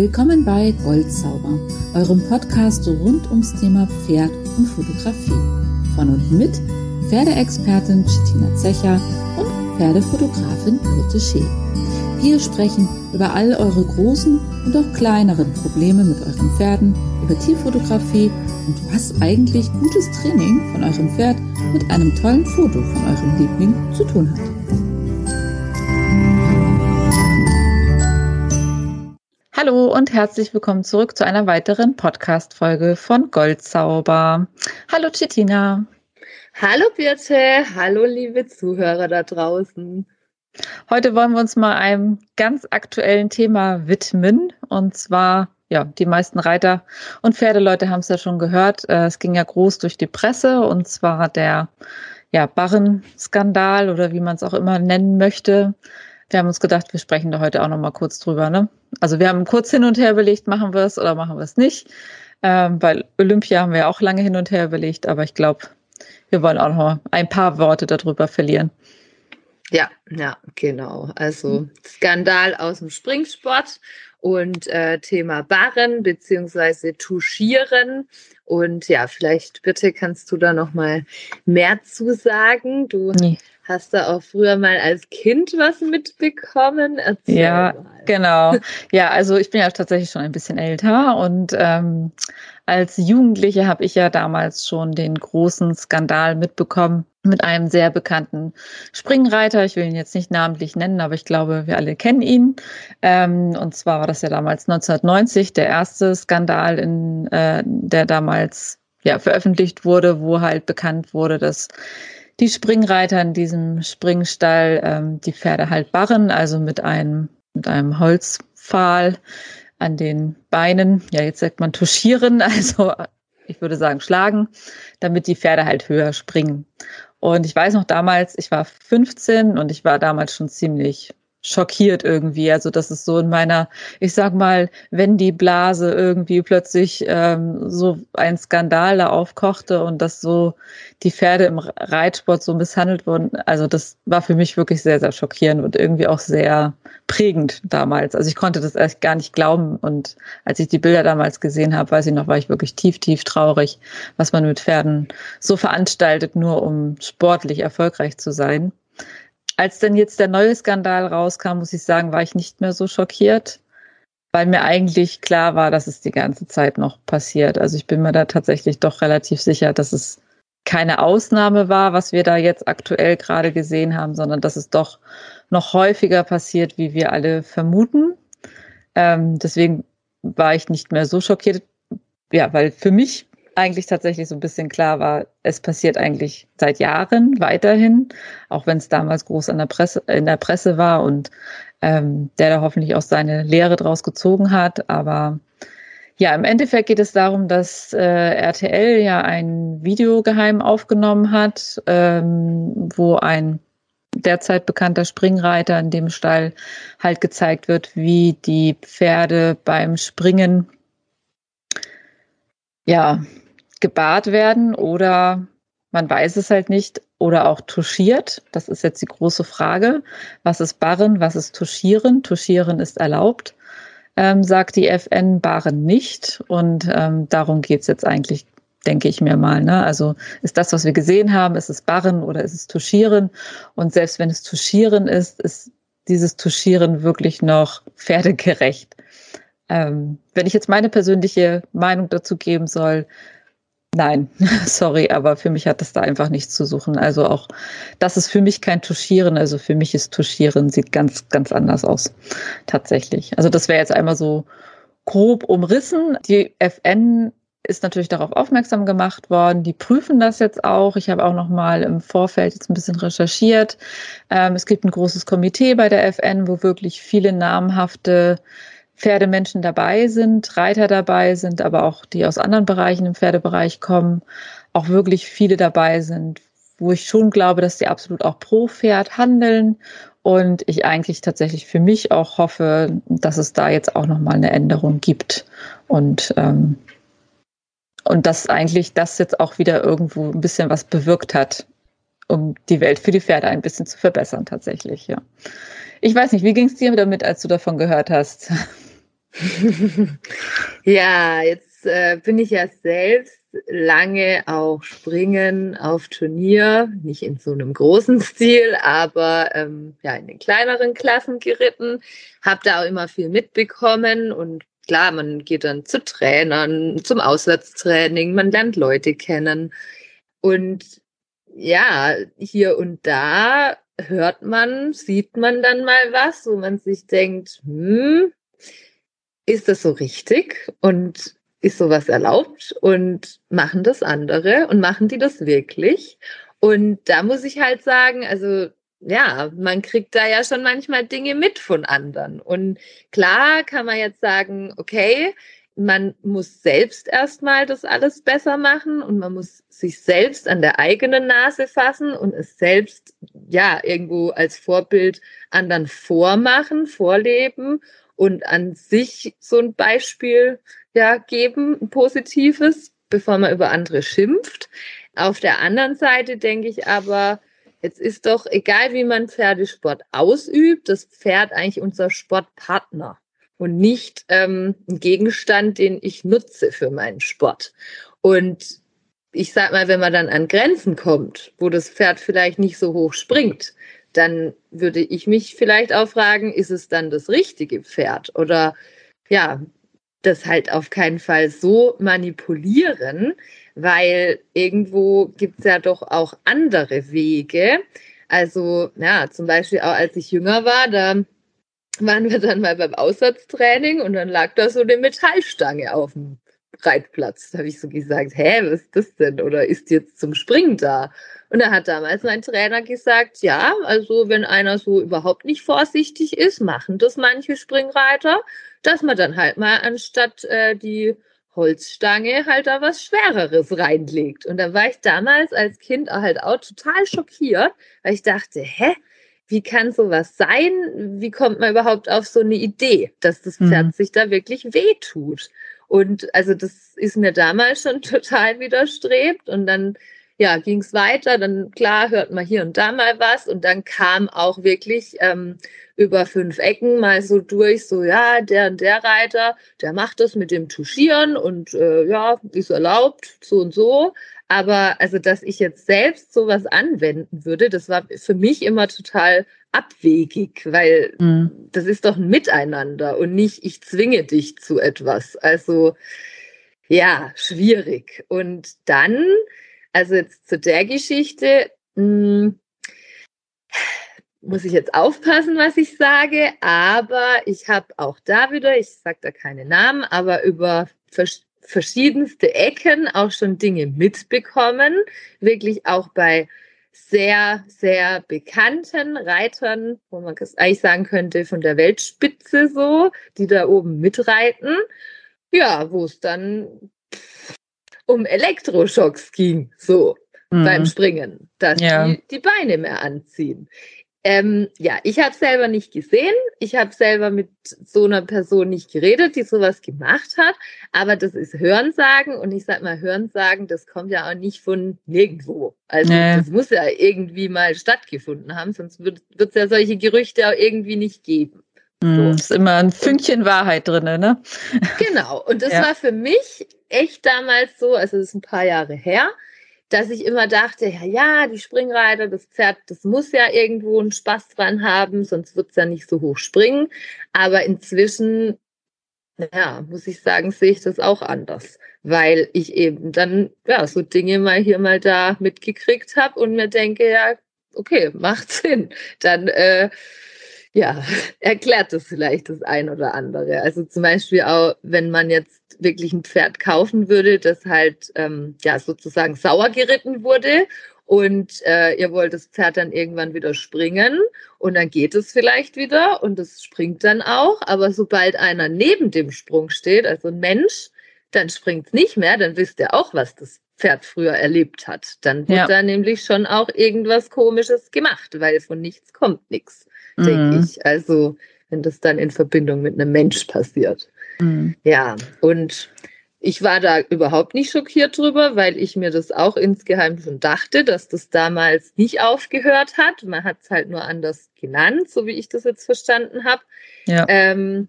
Willkommen bei Goldzauber, eurem Podcast rund ums Thema Pferd und Fotografie. Von und mit Pferdeexpertin Chitina Zecher und Pferdefotografin Birte Schee. Wir sprechen über all eure großen und auch kleineren Probleme mit euren Pferden, über Tierfotografie und was eigentlich gutes Training von eurem Pferd mit einem tollen Foto von eurem Liebling zu tun hat. Hallo und herzlich willkommen zurück zu einer weiteren Podcast-Folge von Goldzauber. Hallo Chitina. Hallo Birte, hallo liebe Zuhörer da draußen. Heute wollen wir uns mal einem ganz aktuellen Thema widmen und zwar ja, die meisten Reiter und Pferdeleute haben es ja schon gehört. Äh, es ging ja groß durch die Presse und zwar der ja, Barren-Skandal oder wie man es auch immer nennen möchte. Wir haben uns gedacht, wir sprechen da heute auch noch mal kurz drüber. Ne? Also wir haben kurz hin und her überlegt, machen wir es oder machen wir es nicht. Ähm, bei Olympia haben wir auch lange hin und her überlegt, aber ich glaube, wir wollen auch noch mal ein paar Worte darüber verlieren. Ja, ja, genau. Also Skandal aus dem Springsport und äh, Thema Barren beziehungsweise Touchieren. Und ja, vielleicht bitte kannst du da noch mal mehr zu sagen. Du nee. Hast du auch früher mal als Kind was mitbekommen? Erzähl ja, mal. genau. Ja, also ich bin ja tatsächlich schon ein bisschen älter und ähm, als Jugendliche habe ich ja damals schon den großen Skandal mitbekommen mit einem sehr bekannten Springreiter. Ich will ihn jetzt nicht namentlich nennen, aber ich glaube, wir alle kennen ihn. Ähm, und zwar war das ja damals 1990 der erste Skandal, in, äh, der damals ja veröffentlicht wurde, wo halt bekannt wurde, dass die Springreiter in diesem Springstall ähm, die Pferde halt barren, also mit einem, mit einem Holzpfahl an den Beinen. Ja, jetzt sagt man touchieren, also ich würde sagen schlagen, damit die Pferde halt höher springen. Und ich weiß noch damals, ich war 15 und ich war damals schon ziemlich schockiert irgendwie. Also das ist so in meiner, ich sag mal, wenn die Blase irgendwie plötzlich ähm, so ein Skandal da aufkochte und dass so die Pferde im Reitsport so misshandelt wurden. Also das war für mich wirklich sehr, sehr schockierend und irgendwie auch sehr prägend damals. Also ich konnte das echt gar nicht glauben. Und als ich die Bilder damals gesehen habe, weiß ich noch, war ich wirklich tief, tief traurig, was man mit Pferden so veranstaltet, nur um sportlich erfolgreich zu sein. Als dann jetzt der neue Skandal rauskam, muss ich sagen, war ich nicht mehr so schockiert, weil mir eigentlich klar war, dass es die ganze Zeit noch passiert. Also ich bin mir da tatsächlich doch relativ sicher, dass es keine Ausnahme war, was wir da jetzt aktuell gerade gesehen haben, sondern dass es doch noch häufiger passiert, wie wir alle vermuten. Ähm, deswegen war ich nicht mehr so schockiert. Ja, weil für mich eigentlich tatsächlich so ein bisschen klar war, es passiert eigentlich seit Jahren weiterhin, auch wenn es damals groß an der Presse, in der Presse war und ähm, der da hoffentlich auch seine Lehre draus gezogen hat. Aber ja, im Endeffekt geht es darum, dass äh, RTL ja ein Video geheim aufgenommen hat, ähm, wo ein derzeit bekannter Springreiter in dem Stall halt gezeigt wird, wie die Pferde beim Springen ja gebahrt werden oder man weiß es halt nicht oder auch touchiert. Das ist jetzt die große Frage. Was ist Barren? Was ist Touchieren? Touchieren ist erlaubt, ähm, sagt die FN, Barren nicht. Und ähm, darum geht's jetzt eigentlich, denke ich mir mal. Ne? Also ist das, was wir gesehen haben, ist es Barren oder ist es Touchieren? Und selbst wenn es Touchieren ist, ist dieses Touchieren wirklich noch pferdegerecht. Ähm, wenn ich jetzt meine persönliche Meinung dazu geben soll, Nein, sorry, aber für mich hat das da einfach nichts zu suchen. Also auch, das ist für mich kein Tuschieren. Also für mich ist Tuschieren, sieht ganz, ganz anders aus. Tatsächlich. Also das wäre jetzt einmal so grob umrissen. Die FN ist natürlich darauf aufmerksam gemacht worden. Die prüfen das jetzt auch. Ich habe auch noch mal im Vorfeld jetzt ein bisschen recherchiert. Ähm, es gibt ein großes Komitee bei der FN, wo wirklich viele namhafte Pferdemenschen dabei sind, Reiter dabei sind, aber auch die aus anderen Bereichen im Pferdebereich kommen, auch wirklich viele dabei sind, wo ich schon glaube, dass die absolut auch pro Pferd handeln und ich eigentlich tatsächlich für mich auch hoffe, dass es da jetzt auch nochmal eine Änderung gibt und ähm, und dass eigentlich das jetzt auch wieder irgendwo ein bisschen was bewirkt hat, um die Welt für die Pferde ein bisschen zu verbessern tatsächlich, ja. Ich weiß nicht, wie ging es dir damit, als du davon gehört hast? ja, jetzt äh, bin ich ja selbst lange auch springen auf Turnier, nicht in so einem großen Stil, aber ähm, ja in den kleineren Klassen geritten, habe da auch immer viel mitbekommen und klar, man geht dann zu Trainern, zum Auswärtstraining, man lernt Leute kennen. Und ja, hier und da hört man, sieht man dann mal was, wo man sich denkt, hm, ist das so richtig? Und ist sowas erlaubt und machen das andere und machen die das wirklich? Und da muss ich halt sagen, also ja, man kriegt da ja schon manchmal Dinge mit von anderen. Und klar kann man jetzt sagen, okay, man muss selbst erstmal das alles besser machen und man muss sich selbst an der eigenen Nase fassen und es selbst ja irgendwo als Vorbild anderen vormachen, vorleben und an sich so ein Beispiel ja, geben, ein positives, bevor man über andere schimpft. Auf der anderen Seite denke ich aber, jetzt ist doch egal, wie man Pferdesport ausübt, das Pferd eigentlich unser Sportpartner und nicht ähm, ein Gegenstand, den ich nutze für meinen Sport. Und ich sag mal, wenn man dann an Grenzen kommt, wo das Pferd vielleicht nicht so hoch springt, dann würde ich mich vielleicht auch fragen, ist es dann das richtige Pferd? Oder ja, das halt auf keinen Fall so manipulieren, weil irgendwo gibt es ja doch auch andere Wege. Also, ja, zum Beispiel auch als ich jünger war, da waren wir dann mal beim Aussatztraining und dann lag da so eine Metallstange auf dem Reitplatz. Da habe ich so gesagt, hä, was ist das denn? Oder ist jetzt zum Springen da? Und da hat damals mein Trainer gesagt, ja, also wenn einer so überhaupt nicht vorsichtig ist, machen das manche Springreiter, dass man dann halt mal anstatt äh, die Holzstange halt da was Schwereres reinlegt. Und da war ich damals als Kind halt auch total schockiert, weil ich dachte, hä, wie kann sowas sein? Wie kommt man überhaupt auf so eine Idee, dass das Pferd mhm. sich da wirklich wehtut? Und also das ist mir damals schon total widerstrebt. Und dann ja, ging es weiter. Dann klar hört man hier und da mal was. Und dann kam auch wirklich ähm, über fünf Ecken mal so durch, so ja, der und der Reiter, der macht das mit dem Tuschieren und äh, ja, ist erlaubt, so und so. Aber also, dass ich jetzt selbst sowas anwenden würde, das war für mich immer total abwegig, weil mhm. das ist doch ein Miteinander und nicht ich zwinge dich zu etwas. Also ja, schwierig. Und dann also jetzt zu der Geschichte mh, hm, muss ich jetzt aufpassen, was ich sage, aber ich habe auch da wieder, ich sage da keine Namen, aber über vers verschiedenste Ecken auch schon Dinge mitbekommen, wirklich auch bei sehr, sehr bekannten Reitern, wo man eigentlich sagen könnte, von der Weltspitze so, die da oben mitreiten. Ja, wo es dann um Elektroschocks ging, so mhm. beim Springen, dass ja. die die Beine mehr anziehen. Ähm, ja, ich habe selber nicht gesehen. Ich habe selber mit so einer Person nicht geredet, die sowas gemacht hat. Aber das ist Hörensagen und ich sag mal Hörensagen, das kommt ja auch nicht von nirgendwo. Also nee. das muss ja irgendwie mal stattgefunden haben, sonst wird es ja solche Gerüchte auch irgendwie nicht geben. Mhm, so. Ist immer ein Fünkchen Wahrheit drin, ne? Genau. Und das ja. war für mich echt damals so, also das ist ein paar Jahre her, dass ich immer dachte, ja, ja, die Springreiter, das Pferd, das muss ja irgendwo einen Spaß dran haben, sonst wird es ja nicht so hoch springen. Aber inzwischen, ja, muss ich sagen, sehe ich das auch anders, weil ich eben dann, ja, so Dinge mal hier, mal da mitgekriegt habe und mir denke, ja, okay, macht Sinn. Dann, äh, ja, erklärt das vielleicht das ein oder andere. Also zum Beispiel auch, wenn man jetzt wirklich ein Pferd kaufen würde, das halt ähm, ja sozusagen sauer geritten wurde und äh, ihr wollt das Pferd dann irgendwann wieder springen und dann geht es vielleicht wieder und es springt dann auch, aber sobald einer neben dem Sprung steht, also ein Mensch, dann springt es nicht mehr, dann wisst ihr auch, was das Pferd früher erlebt hat. Dann wird ja. da nämlich schon auch irgendwas Komisches gemacht, weil von nichts kommt nichts mhm. denke ich. Also, wenn das dann in Verbindung mit einem Mensch passiert. Mhm. Ja, und ich war da überhaupt nicht schockiert drüber, weil ich mir das auch insgeheim schon dachte, dass das damals nicht aufgehört hat. Man hat es halt nur anders genannt, so wie ich das jetzt verstanden habe. Ja. Ähm,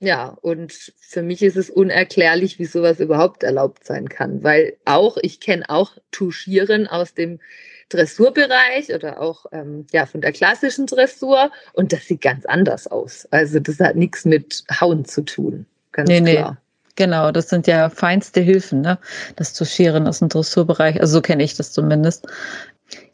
Ja, und für mich ist es unerklärlich, wie sowas überhaupt erlaubt sein kann, weil auch, ich kenne auch Tuschieren aus dem Dressurbereich oder auch ähm, ja, von der klassischen Dressur und das sieht ganz anders aus. Also das hat nichts mit Hauen zu tun, ganz nee, klar. Nee. Genau, das sind ja feinste Hilfen, ne? Das Tuschieren aus dem Dressurbereich. Also so kenne ich das zumindest.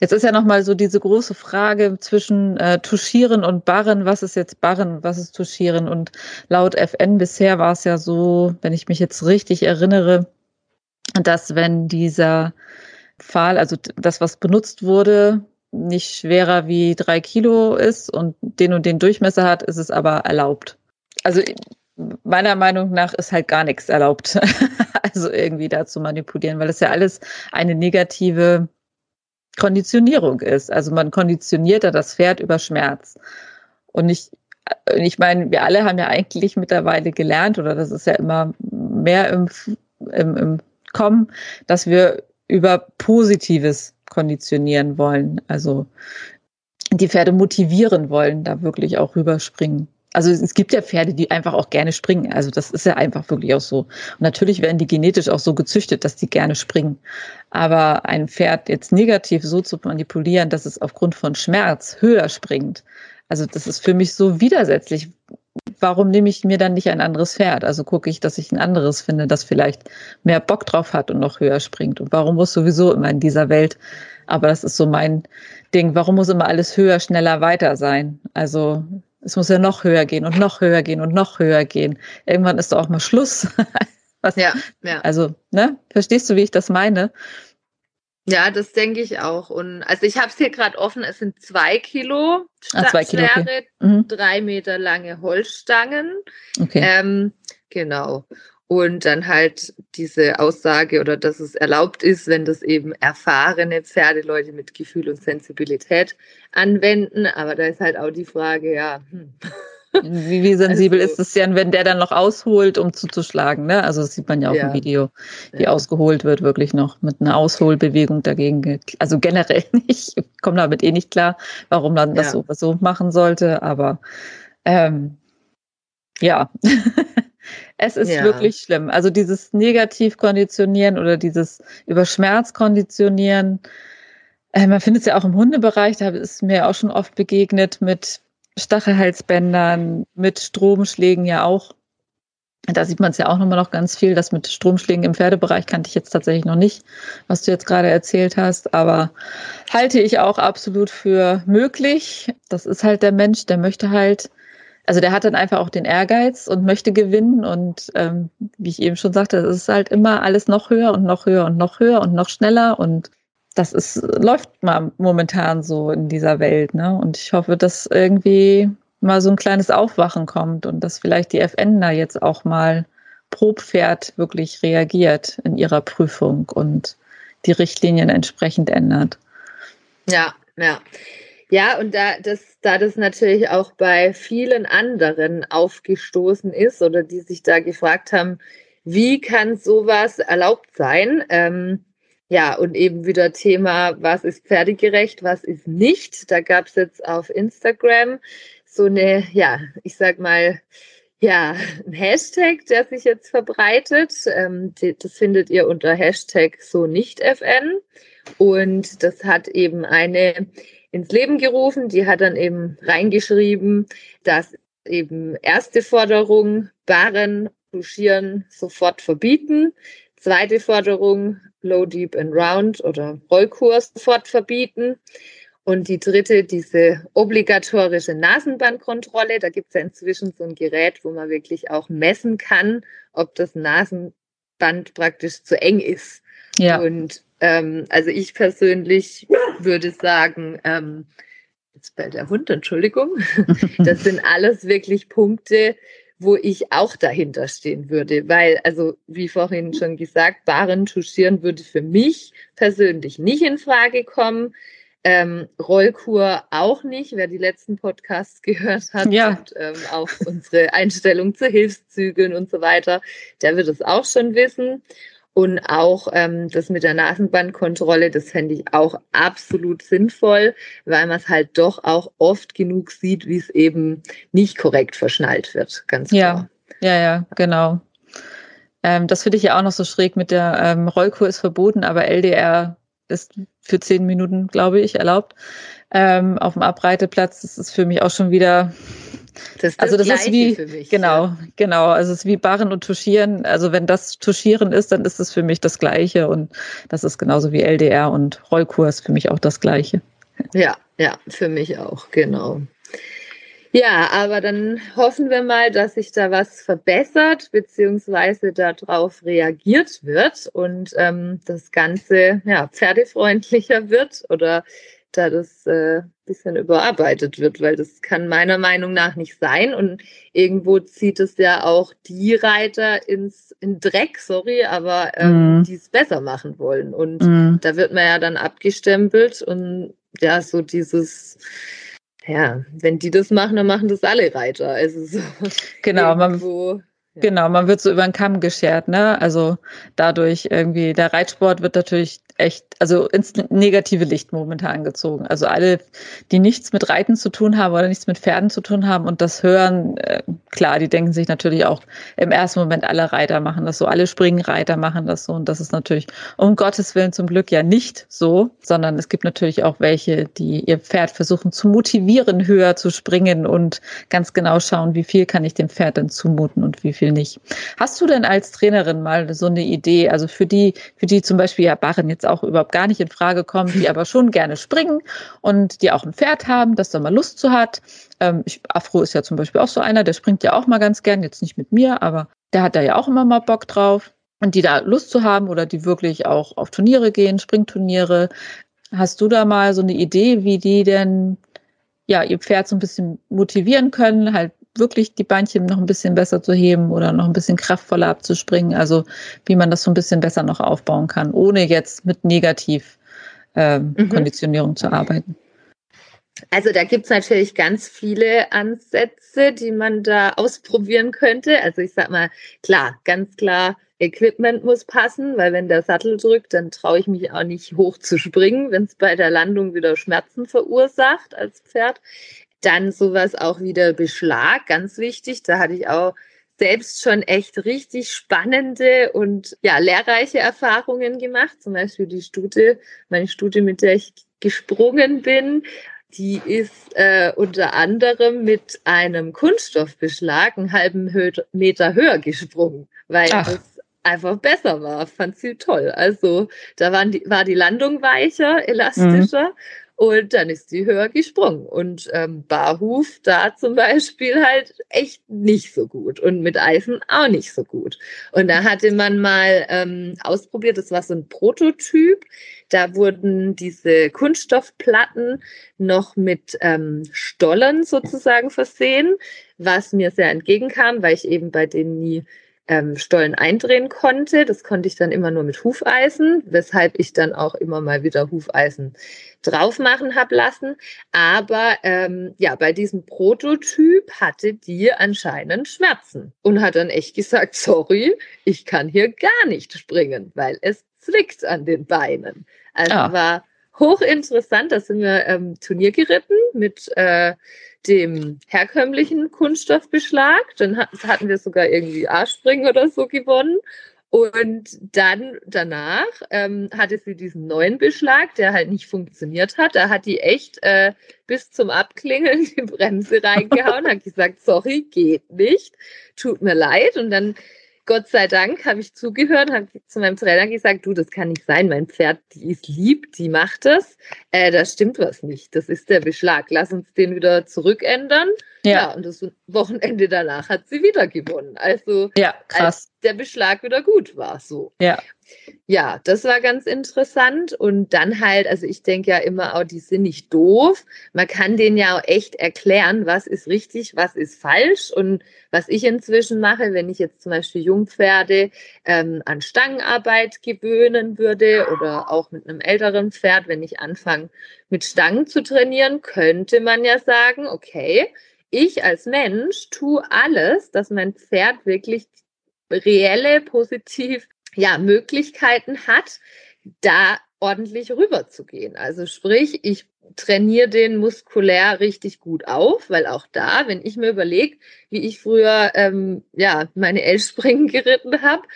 Jetzt ist ja nochmal so diese große Frage zwischen äh, Tuschieren und Barren. Was ist jetzt Barren? Was ist Tuschieren? Und laut FN bisher war es ja so, wenn ich mich jetzt richtig erinnere, dass wenn dieser Pfahl, also das, was benutzt wurde, nicht schwerer wie drei Kilo ist und den und den Durchmesser hat, ist es aber erlaubt. Also meiner Meinung nach ist halt gar nichts erlaubt. also irgendwie da zu manipulieren, weil es ja alles eine negative Konditionierung ist. Also man konditioniert da das Pferd über Schmerz. Und ich, ich meine, wir alle haben ja eigentlich mittlerweile gelernt, oder das ist ja immer mehr im, im, im Kommen, dass wir über Positives konditionieren wollen. Also die Pferde motivieren wollen, da wirklich auch rüberspringen. Also es gibt ja Pferde, die einfach auch gerne springen. Also das ist ja einfach wirklich auch so. Und natürlich werden die genetisch auch so gezüchtet, dass die gerne springen. Aber ein Pferd jetzt negativ so zu manipulieren, dass es aufgrund von Schmerz höher springt, also das ist für mich so widersetzlich. Warum nehme ich mir dann nicht ein anderes Pferd? Also gucke ich, dass ich ein anderes finde, das vielleicht mehr Bock drauf hat und noch höher springt. Und warum muss sowieso immer in dieser Welt, aber das ist so mein Ding, warum muss immer alles höher, schneller, weiter sein? Also es muss ja noch höher gehen und noch höher gehen und noch höher gehen. Irgendwann ist doch auch mal Schluss. Was, ja, ja. Also, ne? Verstehst du, wie ich das meine? Ja, das denke ich auch. Und also ich habe es hier gerade offen, es sind zwei Kilo ah, zwei Kilo, okay. mhm. drei Meter lange Holzstangen. Okay. Ähm, genau. Und dann halt diese Aussage oder dass es erlaubt ist, wenn das eben erfahrene Pferdeleute mit Gefühl und Sensibilität anwenden. Aber da ist halt auch die Frage, ja. Hm. Wie, wie sensibel also, ist es denn, wenn der dann noch ausholt, um zuzuschlagen? Ne? Also das sieht man ja auch ja. im Video, wie ja. ausgeholt wird, wirklich noch mit einer Ausholbewegung dagegen. Also generell nicht. Ich komme damit eh nicht klar, warum man das ja. so, so machen sollte. Aber ähm, ja. Es ist ja. wirklich schlimm. Also dieses Negativkonditionieren oder dieses über Schmerz konditionieren. Äh, man findet es ja auch im Hundebereich, da ist mir auch schon oft begegnet mit Stachelhalsbändern, mit Stromschlägen ja auch. Da sieht man es ja auch nochmal noch ganz viel. Das mit Stromschlägen im Pferdebereich kannte ich jetzt tatsächlich noch nicht, was du jetzt gerade erzählt hast. Aber halte ich auch absolut für möglich. Das ist halt der Mensch, der möchte halt also der hat dann einfach auch den Ehrgeiz und möchte gewinnen. Und ähm, wie ich eben schon sagte, es ist halt immer alles noch höher und noch höher und noch höher und noch schneller. Und das ist, läuft mal momentan so in dieser Welt. Ne? Und ich hoffe, dass irgendwie mal so ein kleines Aufwachen kommt und dass vielleicht die FN da jetzt auch mal pro Pferd wirklich reagiert in ihrer Prüfung und die Richtlinien entsprechend ändert. Ja, ja. Ja, und da das, da das natürlich auch bei vielen anderen aufgestoßen ist oder die sich da gefragt haben, wie kann sowas erlaubt sein? Ähm, ja, und eben wieder Thema, was ist pferdegerecht, was ist nicht. Da gab es jetzt auf Instagram so eine, ja, ich sag mal, ja, ein Hashtag, der sich jetzt verbreitet. Ähm, das findet ihr unter Hashtag so nicht FN. Und das hat eben eine ins Leben gerufen. Die hat dann eben reingeschrieben, dass eben erste Forderung, Barren, Duschieren sofort verbieten. Zweite Forderung, Low, Deep and Round oder Rollkurs sofort verbieten. Und die dritte, diese obligatorische Nasenbandkontrolle. Da gibt es ja inzwischen so ein Gerät, wo man wirklich auch messen kann, ob das Nasenband praktisch zu eng ist. Ja. Und ähm, also ich persönlich würde sagen, ähm, jetzt bellt der Hund, Entschuldigung, das sind alles wirklich Punkte, wo ich auch dahinter stehen würde, weil, also wie vorhin schon gesagt, Baren touchieren würde für mich persönlich nicht in Frage kommen. Ähm, Rollkur auch nicht, wer die letzten Podcasts gehört hat ja. und ähm, auch unsere Einstellung zu Hilfszügeln und so weiter, der wird es auch schon wissen. Und auch ähm, das mit der Nasenbandkontrolle, das fände ich auch absolut sinnvoll, weil man es halt doch auch oft genug sieht, wie es eben nicht korrekt verschnallt wird. Ganz klar. Ja, Ja, ja, genau. Ähm, das finde ich ja auch noch so schräg mit der ähm, Rollkur ist verboten, aber LDR ist für zehn Minuten, glaube ich, erlaubt. Ähm, auf dem Abreiteplatz, das ist für mich auch schon wieder. Das ist also das ist wie mich, genau, ja. genau. Also es ist wie Barren und Tuschieren. Also wenn das Tuschieren ist, dann ist es für mich das Gleiche und das ist genauso wie LDR und Rollkurs für mich auch das Gleiche. Ja, ja, für mich auch, genau. Ja, aber dann hoffen wir mal, dass sich da was verbessert, beziehungsweise darauf reagiert wird und ähm, das Ganze ja, pferdefreundlicher wird oder da das äh, bisschen überarbeitet wird, weil das kann meiner Meinung nach nicht sein. Und irgendwo zieht es ja auch die Reiter ins in Dreck, sorry, aber ähm, mm. die es besser machen wollen. Und mm. da wird man ja dann abgestempelt und ja, so dieses ja, wenn die das machen, dann machen das alle Reiter. Also so genau, man, ja. genau, man wird so über den Kamm geschert, ne? Also dadurch irgendwie, der Reitsport wird natürlich echt, also ins negative Licht momentan gezogen. Also alle, die nichts mit Reiten zu tun haben oder nichts mit Pferden zu tun haben und das hören, äh, klar, die denken sich natürlich auch im ersten Moment, alle Reiter machen das so, alle Springreiter machen das so und das ist natürlich um Gottes Willen zum Glück ja nicht so, sondern es gibt natürlich auch welche, die ihr Pferd versuchen zu motivieren, höher zu springen und ganz genau schauen, wie viel kann ich dem Pferd denn zumuten und wie viel nicht. Hast du denn als Trainerin mal so eine Idee, also für die, für die zum Beispiel ja Barren jetzt jetzt auch überhaupt gar nicht in Frage kommen, die aber schon gerne springen und die auch ein Pferd haben, das da mal Lust zu hat. Ähm, ich, Afro ist ja zum Beispiel auch so einer, der springt ja auch mal ganz gern, jetzt nicht mit mir, aber der hat da ja auch immer mal Bock drauf. Und die da Lust zu haben oder die wirklich auch auf Turniere gehen, Springturniere. Hast du da mal so eine Idee, wie die denn ja ihr Pferd so ein bisschen motivieren können, halt wirklich die Beinchen noch ein bisschen besser zu heben oder noch ein bisschen kraftvoller abzuspringen. Also wie man das so ein bisschen besser noch aufbauen kann, ohne jetzt mit Negativ-Konditionierung ähm, mhm. zu arbeiten. Also da gibt es natürlich ganz viele Ansätze, die man da ausprobieren könnte. Also ich sag mal, klar, ganz klar, Equipment muss passen, weil wenn der Sattel drückt, dann traue ich mich auch nicht hoch zu springen, wenn es bei der Landung wieder Schmerzen verursacht als Pferd. Dann sowas auch wieder Beschlag, ganz wichtig. Da hatte ich auch selbst schon echt richtig spannende und ja, lehrreiche Erfahrungen gemacht. Zum Beispiel die Stute, meine Stute, mit der ich gesprungen bin, die ist äh, unter anderem mit einem Kunststoffbeschlag einen halben Hö Meter höher gesprungen, weil Ach. es einfach besser war. Fand sie toll. Also da waren die, war die Landung weicher, elastischer. Mhm. Und dann ist sie höher gesprungen. Und ähm, Barhuf da zum Beispiel halt echt nicht so gut. Und mit Eisen auch nicht so gut. Und da hatte man mal ähm, ausprobiert, das war so ein Prototyp. Da wurden diese Kunststoffplatten noch mit ähm, Stollen sozusagen versehen, was mir sehr entgegenkam, weil ich eben bei denen nie ähm, Stollen eindrehen konnte. Das konnte ich dann immer nur mit Hufeisen, weshalb ich dann auch immer mal wieder Hufeisen drauf machen habe lassen. Aber ähm, ja, bei diesem Prototyp hatte die anscheinend Schmerzen und hat dann echt gesagt, sorry, ich kann hier gar nicht springen, weil es zwickt an den Beinen. Also ah. war hochinteressant. Da sind wir ähm, Turnier geritten mit äh, dem herkömmlichen Kunststoffbeschlag. Dann hatten wir sogar irgendwie A-Springen oder so gewonnen. Und dann danach ähm, hatte sie diesen neuen Beschlag, der halt nicht funktioniert hat. Da hat die echt äh, bis zum Abklingeln die Bremse reingehauen, hat gesagt, sorry, geht nicht, tut mir leid. Und dann Gott sei Dank habe ich zugehört, habe zu meinem Trainer gesagt, du, das kann nicht sein, mein Pferd, die ist lieb, die macht das. Äh, da stimmt was nicht. Das ist der Beschlag. Lass uns den wieder zurückändern. Ja. ja, und das Wochenende danach hat sie wieder gewonnen. Also ja, krass. der Beschlag wieder gut war. So. Ja. Ja, das war ganz interessant. Und dann halt, also ich denke ja immer auch, die sind nicht doof. Man kann denen ja auch echt erklären, was ist richtig, was ist falsch. Und was ich inzwischen mache, wenn ich jetzt zum Beispiel Jungpferde ähm, an Stangenarbeit gewöhnen würde oder auch mit einem älteren Pferd, wenn ich anfange mit Stangen zu trainieren, könnte man ja sagen, okay, ich als Mensch tue alles, dass mein Pferd wirklich reelle, positiv, ja, Möglichkeiten hat, da ordentlich rüberzugehen. Also sprich, ich trainiere den muskulär richtig gut auf, weil auch da, wenn ich mir überlege, wie ich früher ähm, ja meine L-Springen geritten habe,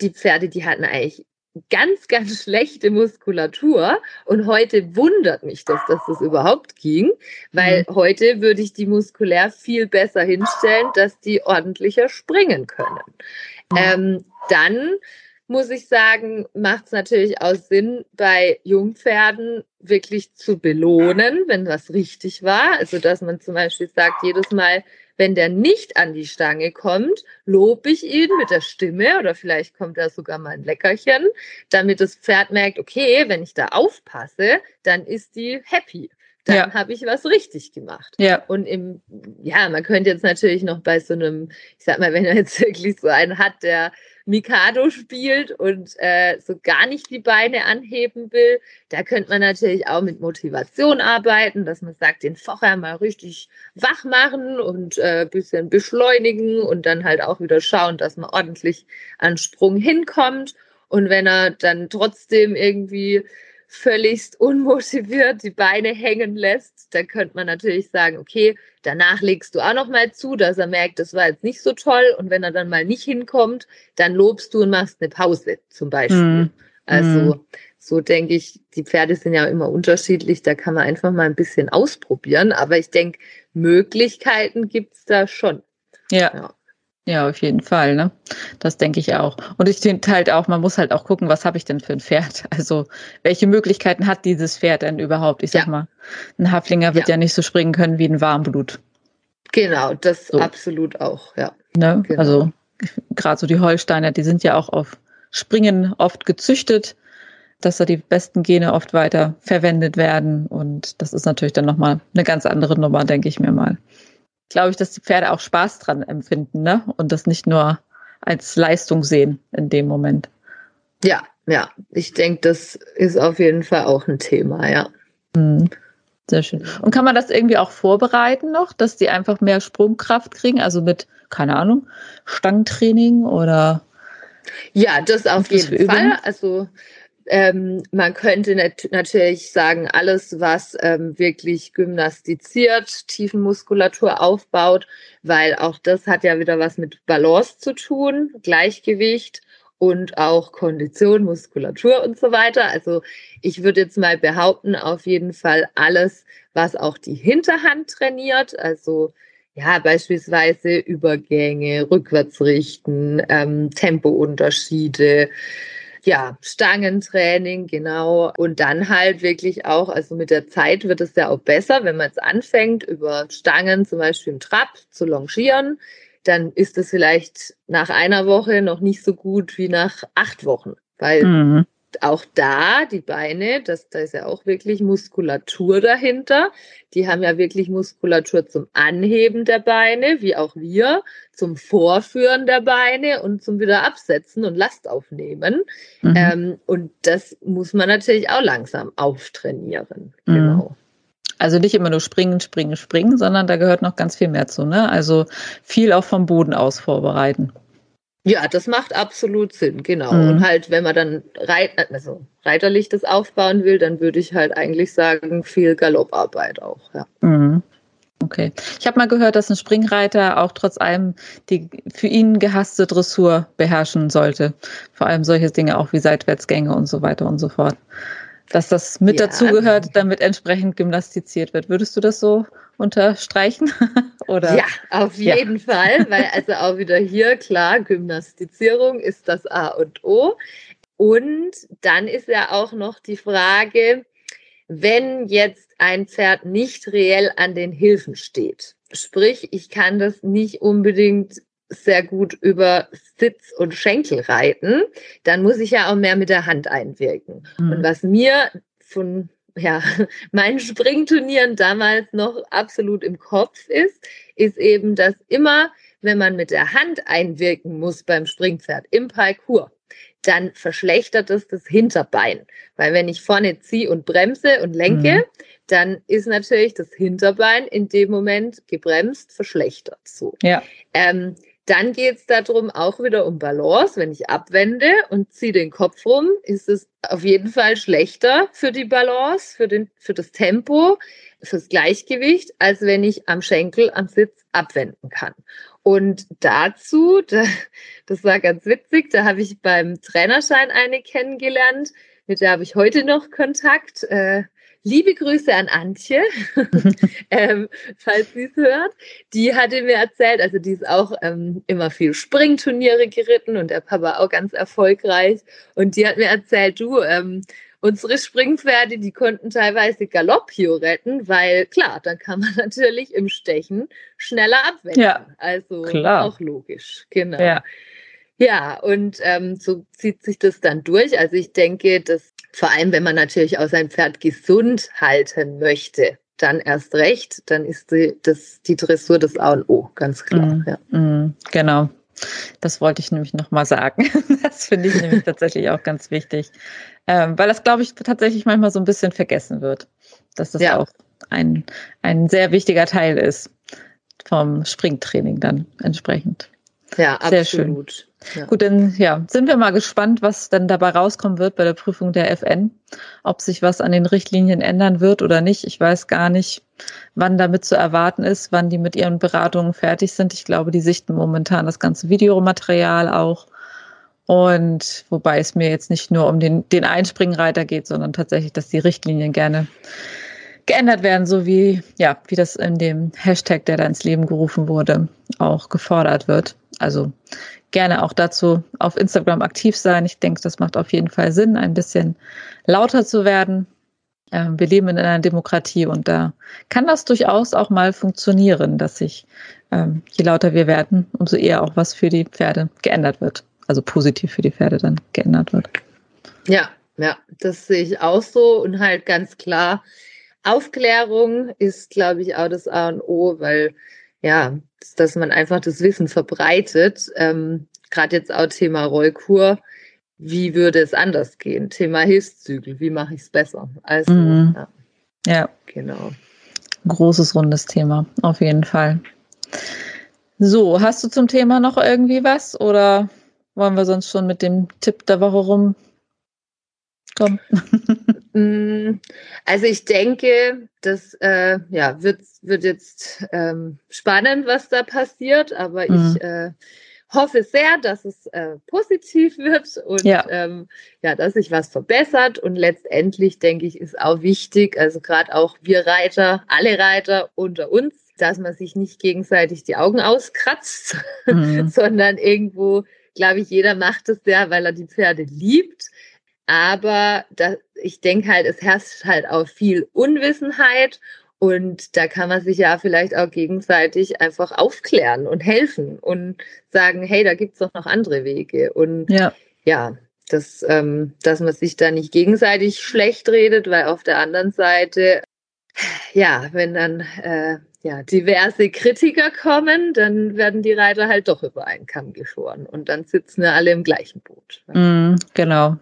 die Pferde, die hatten eigentlich ganz, ganz schlechte Muskulatur. Und heute wundert mich das, dass das überhaupt ging, weil mhm. heute würde ich die muskulär viel besser hinstellen, dass die ordentlicher springen können. Mhm. Ähm, dann muss ich sagen, macht es natürlich auch Sinn, bei Jungpferden wirklich zu belohnen, wenn was richtig war. Also, dass man zum Beispiel sagt, jedes Mal, wenn der nicht an die Stange kommt, lobe ich ihn mit der Stimme oder vielleicht kommt da sogar mal ein Leckerchen, damit das Pferd merkt, okay, wenn ich da aufpasse, dann ist die happy dann ja. habe ich was richtig gemacht. Ja. Und im, ja, man könnte jetzt natürlich noch bei so einem, ich sag mal, wenn er jetzt wirklich so einen hat, der Mikado spielt und äh, so gar nicht die Beine anheben will, da könnte man natürlich auch mit Motivation arbeiten, dass man sagt, den Vorher mal richtig wach machen und äh, bisschen beschleunigen und dann halt auch wieder schauen, dass man ordentlich an Sprung hinkommt. Und wenn er dann trotzdem irgendwie völligst unmotiviert die Beine hängen lässt, dann könnte man natürlich sagen, okay, danach legst du auch noch mal zu, dass er merkt, das war jetzt nicht so toll. Und wenn er dann mal nicht hinkommt, dann lobst du und machst eine Pause zum Beispiel. Mhm. Also mhm. so denke ich, die Pferde sind ja immer unterschiedlich, da kann man einfach mal ein bisschen ausprobieren. Aber ich denke, Möglichkeiten gibt's da schon. ja. ja. Ja, auf jeden Fall, ne? Das denke ich auch. Und ich finde halt auch, man muss halt auch gucken, was habe ich denn für ein Pferd? Also, welche Möglichkeiten hat dieses Pferd denn überhaupt? Ich sag ja. mal, ein Haflinger wird ja. ja. nicht so springen können wie ein Warmblut. Genau, das so. absolut auch, ja. Ne? Genau. Also, gerade so die Holsteiner, die sind ja auch auf Springen oft gezüchtet, dass da die besten Gene oft weiter verwendet werden. Und das ist natürlich dann nochmal eine ganz andere Nummer, denke ich mir mal glaube ich, dass die Pferde auch Spaß dran empfinden, ne? Und das nicht nur als Leistung sehen in dem Moment. Ja, ja. Ich denke, das ist auf jeden Fall auch ein Thema, ja. Mhm. Sehr schön. Und kann man das irgendwie auch vorbereiten noch, dass die einfach mehr Sprungkraft kriegen? Also mit, keine Ahnung, Stangentraining oder? Ja, das auf jeden Fall. Also ähm, man könnte nat natürlich sagen, alles, was ähm, wirklich gymnastiziert, Tiefenmuskulatur aufbaut, weil auch das hat ja wieder was mit Balance zu tun, Gleichgewicht und auch Kondition, Muskulatur und so weiter. Also ich würde jetzt mal behaupten, auf jeden Fall alles, was auch die Hinterhand trainiert, also ja, beispielsweise Übergänge, Rückwärtsrichten, ähm, Tempounterschiede, ja, Stangentraining, genau. Und dann halt wirklich auch, also mit der Zeit wird es ja auch besser, wenn man jetzt anfängt, über Stangen zum Beispiel im Trab zu longieren, dann ist es vielleicht nach einer Woche noch nicht so gut wie nach acht Wochen, weil mhm auch da, die Beine, das, da ist ja auch wirklich Muskulatur dahinter. Die haben ja wirklich Muskulatur zum Anheben der Beine, wie auch wir, zum Vorführen der Beine und zum Wiederabsetzen und Last aufnehmen. Mhm. Ähm, und das muss man natürlich auch langsam auftrainieren. Mhm. Genau. Also nicht immer nur springen, springen, springen, sondern da gehört noch ganz viel mehr zu. Ne? Also viel auch vom Boden aus vorbereiten. Ja, das macht absolut Sinn, genau. Mhm. Und halt, wenn man dann reit, also reiterlich das aufbauen will, dann würde ich halt eigentlich sagen, viel Galopparbeit auch, ja. Mhm. Okay. Ich habe mal gehört, dass ein Springreiter auch trotz allem die für ihn gehasste Dressur beherrschen sollte. Vor allem solche Dinge auch wie Seitwärtsgänge und so weiter und so fort dass das mit ja. dazugehört, damit entsprechend gymnastiziert wird. Würdest du das so unterstreichen? Oder? Ja, auf jeden ja. Fall, weil also auch wieder hier klar, Gymnastizierung ist das A und O. Und dann ist ja auch noch die Frage, wenn jetzt ein Pferd nicht reell an den Hilfen steht. Sprich, ich kann das nicht unbedingt sehr gut über Sitz und Schenkel reiten, dann muss ich ja auch mehr mit der Hand einwirken. Mhm. Und was mir von ja, meinen Springturnieren damals noch absolut im Kopf ist, ist eben, dass immer, wenn man mit der Hand einwirken muss beim Springpferd im Parcours, dann verschlechtert es das Hinterbein. Weil wenn ich vorne ziehe und bremse und lenke, mhm. dann ist natürlich das Hinterbein in dem Moment gebremst, verschlechtert. So. Ja. Ähm, Dann geht es darum, auch wieder um Balance. Wenn ich abwende und ziehe den Kopf rum, ist es auf jeden Fall schlechter für die Balance, für, den, für das Tempo, fürs Gleichgewicht, als wenn ich am Schenkel, am Sitz abwenden kann. Und dazu, das war ganz witzig, da habe ich beim Trainerschein eine kennengelernt, mit der habe ich heute noch Kontakt. Äh, liebe Grüße an Antje, ähm, falls sie es hört. Die hatte mir erzählt, also die ist auch ähm, immer viel Springturniere geritten und der Papa auch ganz erfolgreich. Und die hat mir erzählt, du, ähm, unsere Springpferde, die konnten teilweise Galoppio retten, weil klar, dann kann man natürlich im Stechen schneller abwenden. Ja, also klar. auch logisch, genau. Ja. Ja, und ähm, so zieht sich das dann durch. Also ich denke, dass vor allem, wenn man natürlich auch sein Pferd gesund halten möchte, dann erst recht, dann ist die, das, die Dressur das A und O, ganz klar. Mm, ja. mm, genau. Das wollte ich nämlich nochmal sagen. Das finde ich nämlich tatsächlich auch ganz wichtig, ähm, weil das, glaube ich, tatsächlich manchmal so ein bisschen vergessen wird, dass das ja. auch ein, ein sehr wichtiger Teil ist vom Springtraining dann entsprechend. Ja, Sehr absolut. Schön. Ja. Gut, dann ja, sind wir mal gespannt, was dann dabei rauskommen wird bei der Prüfung der FN. Ob sich was an den Richtlinien ändern wird oder nicht. Ich weiß gar nicht, wann damit zu erwarten ist, wann die mit ihren Beratungen fertig sind. Ich glaube, die sichten momentan das ganze Videomaterial auch. Und wobei es mir jetzt nicht nur um den, den Einspringreiter geht, sondern tatsächlich, dass die Richtlinien gerne geändert werden, so wie, ja, wie das in dem Hashtag, der da ins Leben gerufen wurde, auch gefordert wird. Also gerne auch dazu auf Instagram aktiv sein. Ich denke, das macht auf jeden Fall Sinn, ein bisschen lauter zu werden. Ähm, wir leben in einer Demokratie und da kann das durchaus auch mal funktionieren, dass sich, ähm, je lauter wir werden, umso eher auch was für die Pferde geändert wird. Also positiv für die Pferde dann geändert wird. Ja, ja, das sehe ich auch so und halt ganz klar, Aufklärung ist, glaube ich, auch das A und O, weil ja, dass man einfach das Wissen verbreitet. Ähm, Gerade jetzt auch Thema Rollkur. Wie würde es anders gehen? Thema Hilfszügel. Wie mache ich es besser? Also, mhm. ja. ja. Genau. Großes, rundes Thema, auf jeden Fall. So, hast du zum Thema noch irgendwie was oder wollen wir sonst schon mit dem Tipp der Woche rumkommen? Mm, also ich denke, das äh, ja, wird, wird jetzt ähm, spannend, was da passiert, aber mhm. ich äh, hoffe sehr, dass es äh, positiv wird und ja. Ähm, ja, dass sich was verbessert. Und letztendlich denke ich, ist auch wichtig, also gerade auch wir Reiter, alle Reiter unter uns, dass man sich nicht gegenseitig die Augen auskratzt, mhm. sondern irgendwo, glaube ich, jeder macht es ja, weil er die Pferde liebt. Aber da, ich denke halt, es herrscht halt auch viel Unwissenheit und da kann man sich ja vielleicht auch gegenseitig einfach aufklären und helfen und sagen, hey, da gibt es doch noch andere Wege. Und ja, ja das, ähm, dass man sich da nicht gegenseitig schlecht redet, weil auf der anderen Seite, ja, wenn dann äh, ja, diverse Kritiker kommen, dann werden die Reiter halt doch über einen Kamm geschoren und dann sitzen wir alle im gleichen Boot. Mm, genau,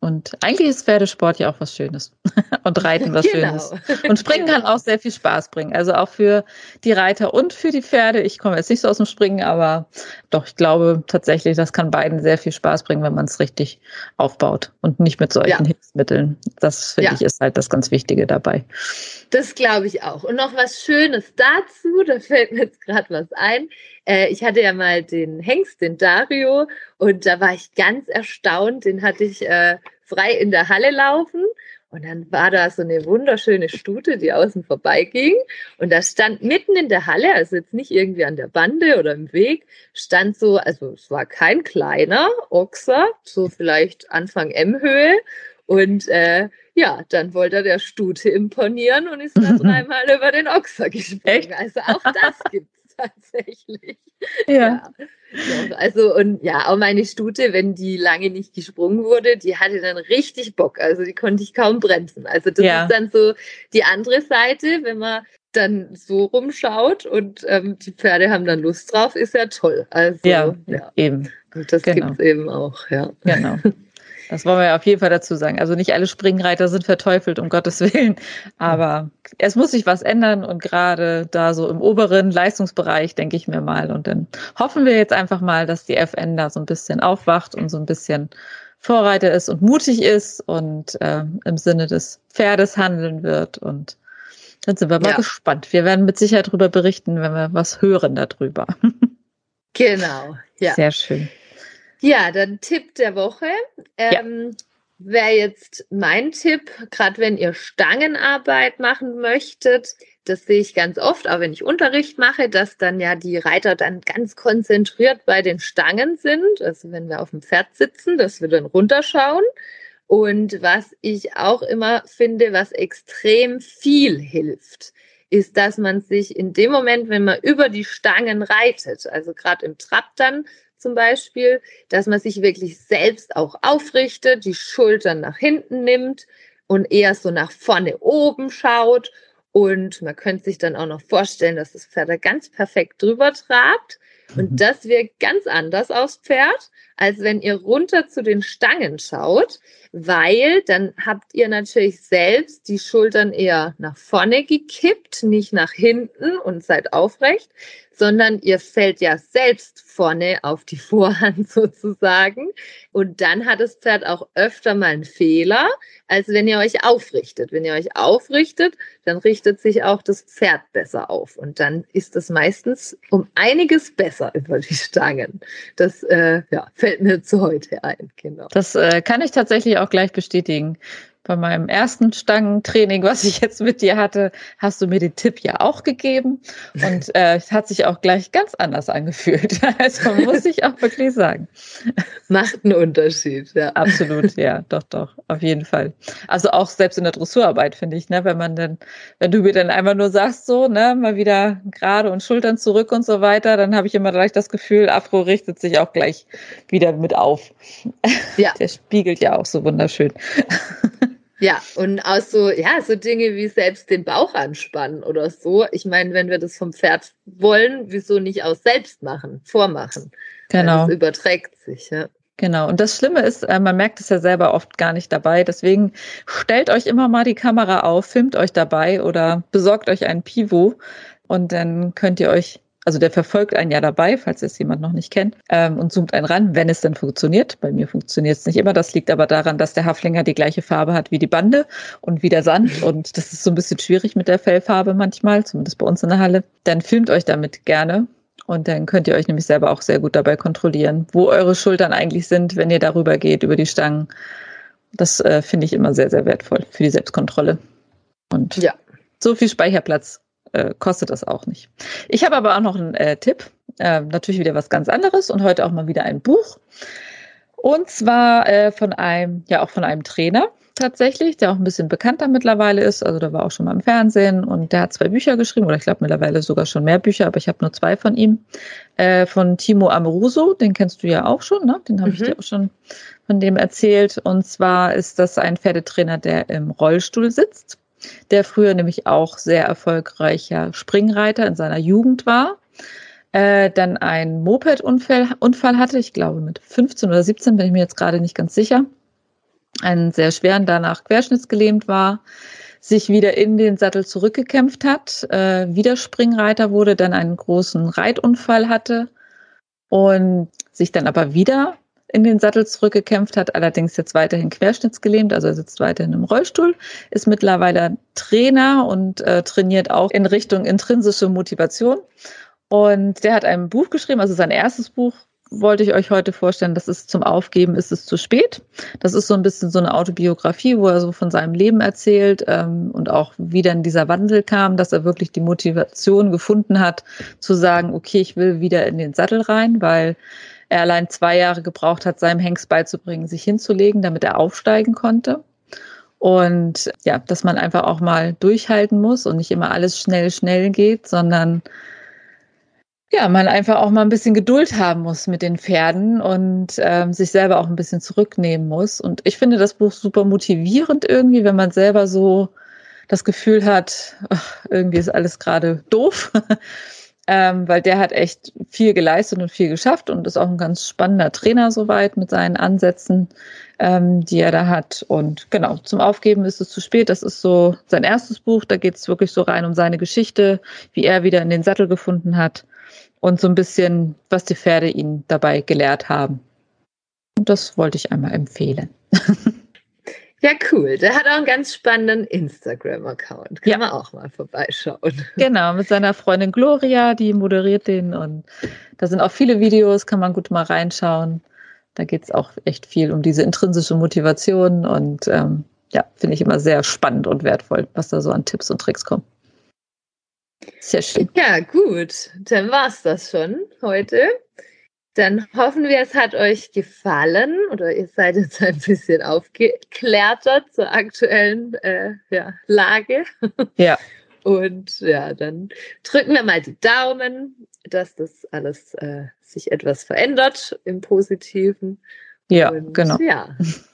und eigentlich ist Pferdesport ja auch was Schönes und Reiten was genau. Schönes. Und Springen genau. kann auch sehr viel Spaß bringen. Also auch für die Reiter und für die Pferde. Ich komme jetzt nicht so aus dem Springen, aber doch, ich glaube tatsächlich, das kann beiden sehr viel Spaß bringen, wenn man es richtig aufbaut und nicht mit solchen ja. Hilfsmitteln. Das finde ja. ich ist halt das ganz Wichtige dabei. Das glaube ich auch. Und noch was Schönes dazu, da fällt mir jetzt gerade was ein. Äh, ich hatte ja mal den Hengst, den Dario, und da war ich ganz erstaunt. Den hatte ich äh, frei in der Halle laufen. Und dann war da so eine wunderschöne Stute, die außen vorbeiging. Und da stand mitten in der Halle, also jetzt nicht irgendwie an der Bande oder im Weg, stand so, also es war kein kleiner Ochser, so vielleicht Anfang M-Höhe. Und äh, ja, dann wollte er der Stute imponieren und ist dann dreimal über den Ochser gesprungen. Also auch das gibt tatsächlich. Ja. ja. Also und ja, auch meine Stute, wenn die lange nicht gesprungen wurde, die hatte dann richtig Bock. Also die konnte ich kaum bremsen. Also das ja. ist dann so die andere Seite, wenn man dann so rumschaut und ähm, die Pferde haben dann Lust drauf, ist ja toll. Also ja, ja. eben. Und das genau. gibt es eben auch, ja. Genau. Das wollen wir ja auf jeden Fall dazu sagen. Also nicht alle Springreiter sind verteufelt, um Gottes Willen. Aber es muss sich was ändern und gerade da so im oberen Leistungsbereich, denke ich mir mal. Und dann hoffen wir jetzt einfach mal, dass die FN da so ein bisschen aufwacht und so ein bisschen Vorreiter ist und mutig ist und äh, im Sinne des Pferdes handeln wird. Und dann sind wir mal ja. gespannt. Wir werden mit Sicherheit darüber berichten, wenn wir was hören darüber. Genau, ja. Sehr schön. Ja, dann Tipp der Woche. Ähm, ja. Wäre jetzt mein Tipp, gerade wenn ihr Stangenarbeit machen möchtet, das sehe ich ganz oft, auch wenn ich Unterricht mache, dass dann ja die Reiter dann ganz konzentriert bei den Stangen sind. Also wenn wir auf dem Pferd sitzen, dass wir dann runterschauen. Und was ich auch immer finde, was extrem viel hilft, ist, dass man sich in dem Moment, wenn man über die Stangen reitet, also gerade im Trab dann zum Beispiel, dass man sich wirklich selbst auch aufrichtet, die Schultern nach hinten nimmt und eher so nach vorne oben schaut. Und man könnte sich dann auch noch vorstellen, dass das Pferd da ganz perfekt drüber trabt. Und mhm. das wirkt ganz anders aufs Pferd, als wenn ihr runter zu den Stangen schaut, weil dann habt ihr natürlich selbst die Schultern eher nach vorne gekippt, nicht nach hinten und seid aufrecht, sondern ihr fällt ja selbst vorne auf die Vorhand sozusagen. Und dann hat das Pferd auch öfter mal einen Fehler, als wenn ihr euch aufrichtet. Wenn ihr euch aufrichtet, dann richtet sich auch das Pferd besser auf. Und dann ist es meistens um einiges besser über die Stangen. Das äh, ja, fällt mir zu heute ein. Genau. Das äh, kann ich tatsächlich auch gleich bestätigen bei meinem ersten Stangentraining, was ich jetzt mit dir hatte, hast du mir den Tipp ja auch gegeben. Und äh, es hat sich auch gleich ganz anders angefühlt. Also muss ich auch wirklich sagen. Macht einen Unterschied, ja. Absolut, ja, doch, doch, auf jeden Fall. Also auch selbst in der Dressurarbeit, finde ich, ne, wenn man dann, wenn du mir dann einmal nur sagst, so, ne, mal wieder gerade und Schultern zurück und so weiter, dann habe ich immer gleich das Gefühl, Afro richtet sich auch gleich wieder mit auf. Ja. Der spiegelt ja auch so wunderschön. Ja, und auch so, ja, so Dinge wie selbst den Bauch anspannen oder so. Ich meine, wenn wir das vom Pferd wollen, wieso nicht auch selbst machen, vormachen? Genau. Das überträgt sich, ja. Genau. Und das Schlimme ist, äh, man merkt es ja selber oft gar nicht dabei. Deswegen stellt euch immer mal die Kamera auf, filmt euch dabei oder besorgt euch einen Pivo und dann könnt ihr euch also der verfolgt einen ja dabei, falls es jemand noch nicht kennt, ähm, und zoomt einen ran, wenn es denn funktioniert. Bei mir funktioniert es nicht immer. Das liegt aber daran, dass der Haflinger die gleiche Farbe hat wie die Bande und wie der Sand. Und das ist so ein bisschen schwierig mit der Fellfarbe manchmal, zumindest bei uns in der Halle. Dann filmt euch damit gerne. Und dann könnt ihr euch nämlich selber auch sehr gut dabei kontrollieren, wo eure Schultern eigentlich sind, wenn ihr darüber geht, über die Stangen. Das äh, finde ich immer sehr, sehr wertvoll für die Selbstkontrolle. Und ja. so viel Speicherplatz äh, kostet das auch nicht. Ich habe aber auch noch einen äh, Tipp, äh, natürlich wieder was ganz anderes und heute auch mal wieder ein Buch. Und zwar äh, von einem, ja auch von einem Trainer tatsächlich, der auch ein bisschen bekannter mittlerweile ist. Also der war auch schon mal im Fernsehen und der hat zwei Bücher geschrieben, oder ich glaube mittlerweile sogar schon mehr Bücher, aber ich habe nur zwei von ihm. Äh, von Timo Amoruso, den kennst du ja auch schon, ne? Den habe mhm. ich dir auch schon von dem erzählt. Und zwar ist das ein Pferdetrainer, der im Rollstuhl sitzt der früher nämlich auch sehr erfolgreicher Springreiter in seiner Jugend war, äh, dann einen Moped-Unfall Unfall hatte, ich glaube mit 15 oder 17, bin ich mir jetzt gerade nicht ganz sicher, einen sehr schweren, danach querschnittsgelähmt war, sich wieder in den Sattel zurückgekämpft hat, äh, wieder Springreiter wurde, dann einen großen Reitunfall hatte und sich dann aber wieder in den Sattel zurückgekämpft hat, allerdings jetzt weiterhin querschnittsgelähmt, also er sitzt weiterhin im Rollstuhl, ist mittlerweile Trainer und äh, trainiert auch in Richtung intrinsische Motivation. Und der hat ein Buch geschrieben, also sein erstes Buch wollte ich euch heute vorstellen. Das ist zum Aufgeben ist es zu spät. Das ist so ein bisschen so eine Autobiografie, wo er so von seinem Leben erzählt ähm, und auch wie dann dieser Wandel kam, dass er wirklich die Motivation gefunden hat, zu sagen, okay, ich will wieder in den Sattel rein, weil er allein zwei Jahre gebraucht hat, seinem Hengst beizubringen, sich hinzulegen, damit er aufsteigen konnte. Und ja, dass man einfach auch mal durchhalten muss und nicht immer alles schnell, schnell geht, sondern ja, man einfach auch mal ein bisschen Geduld haben muss mit den Pferden und ähm, sich selber auch ein bisschen zurücknehmen muss. Und ich finde das Buch super motivierend irgendwie, wenn man selber so das Gefühl hat, ach, irgendwie ist alles gerade doof ähm, weil der hat echt viel geleistet und viel geschafft und ist auch ein ganz spannender Trainer soweit mit seinen Ansätzen, ähm, die er da hat. Und genau, zum Aufgeben ist es zu spät. Das ist so sein erstes Buch. Da geht es wirklich so rein um seine Geschichte, wie er wieder in den Sattel gefunden hat und so ein bisschen, was die Pferde ihn dabei gelehrt haben. Und das wollte ich einmal empfehlen. Ja, cool. Der hat auch einen ganz spannenden Instagram-Account. Kann ja. man auch mal vorbeischauen. Genau, mit seiner Freundin Gloria, die moderiert den und da sind auch viele Videos, kann man gut mal reinschauen. Da geht es auch echt viel um diese intrinsische Motivation und ähm, ja, finde ich immer sehr spannend und wertvoll, was da so an Tipps und Tricks kommt. Sehr schön. Ja, gut. Dann war es das schon heute. Dann hoffen wir, es hat euch gefallen oder ihr seid jetzt ein bisschen aufgeklärter zur aktuellen äh, ja, Lage. Ja. Und ja, dann drücken wir mal die Daumen, dass das alles äh, sich etwas verändert im Positiven. Ja, und, genau. Ja.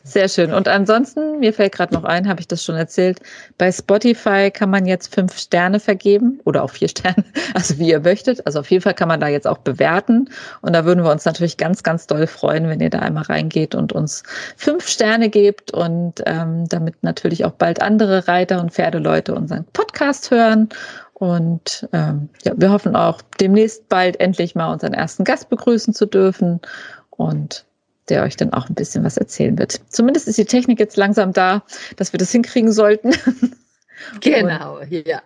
Sehr schön. Und ansonsten, mir fällt gerade noch ein, habe ich das schon erzählt, bei Spotify kann man jetzt fünf Sterne vergeben oder auch vier Sterne, also wie ihr möchtet. Also auf jeden Fall kann man da jetzt auch bewerten. Und da würden wir uns natürlich ganz, ganz doll freuen, wenn ihr da einmal reingeht und uns fünf Sterne gebt und ähm, damit natürlich auch bald andere Reiter und Pferdeleute unseren Podcast hören. Und ähm, ja, wir hoffen auch demnächst bald endlich mal unseren ersten Gast begrüßen zu dürfen. Und der euch dann auch ein bisschen was erzählen wird. Zumindest ist die Technik jetzt langsam da, dass wir das hinkriegen sollten. Genau, ja.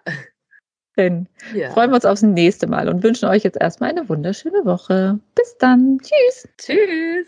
Dann ja. freuen wir uns aufs nächste Mal und wünschen euch jetzt erstmal eine wunderschöne Woche. Bis dann. Tschüss. Tschüss.